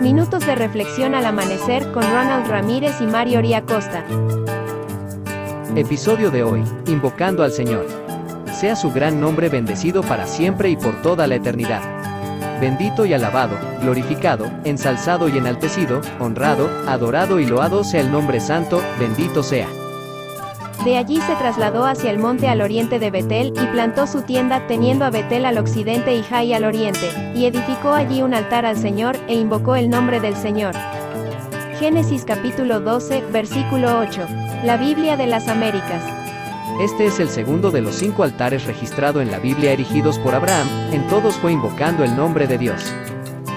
Minutos de reflexión al amanecer con Ronald Ramírez y Mario Costa. Episodio de hoy, invocando al Señor. Sea su gran nombre bendecido para siempre y por toda la eternidad. Bendito y alabado, glorificado, ensalzado y enaltecido, honrado, adorado y loado sea el nombre santo, bendito sea. De allí se trasladó hacia el monte al oriente de Betel, y plantó su tienda, teniendo a Betel al occidente y Jai al oriente, y edificó allí un altar al Señor, e invocó el nombre del Señor. Génesis capítulo 12, versículo 8. La Biblia de las Américas. Este es el segundo de los cinco altares registrado en la Biblia erigidos por Abraham, en todos fue invocando el nombre de Dios.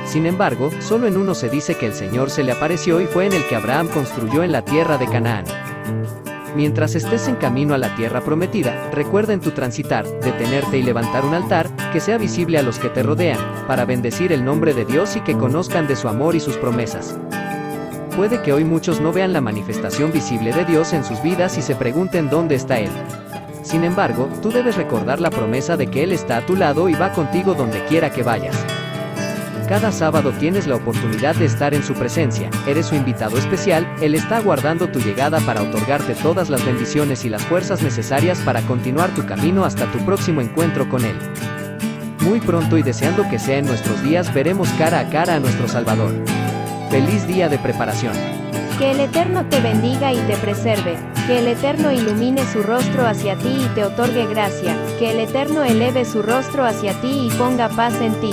Sin embargo, solo en uno se dice que el Señor se le apareció y fue en el que Abraham construyó en la tierra de Canaán. Mientras estés en camino a la tierra prometida, recuerda en tu transitar, detenerte y levantar un altar, que sea visible a los que te rodean, para bendecir el nombre de Dios y que conozcan de su amor y sus promesas. Puede que hoy muchos no vean la manifestación visible de Dios en sus vidas y se pregunten dónde está Él. Sin embargo, tú debes recordar la promesa de que Él está a tu lado y va contigo donde quiera que vayas. Cada sábado tienes la oportunidad de estar en su presencia, eres su invitado especial, Él está aguardando tu llegada para otorgarte todas las bendiciones y las fuerzas necesarias para continuar tu camino hasta tu próximo encuentro con Él. Muy pronto y deseando que sea en nuestros días veremos cara a cara a nuestro Salvador. Feliz día de preparación. Que el Eterno te bendiga y te preserve, que el Eterno ilumine su rostro hacia ti y te otorgue gracia, que el Eterno eleve su rostro hacia ti y ponga paz en ti.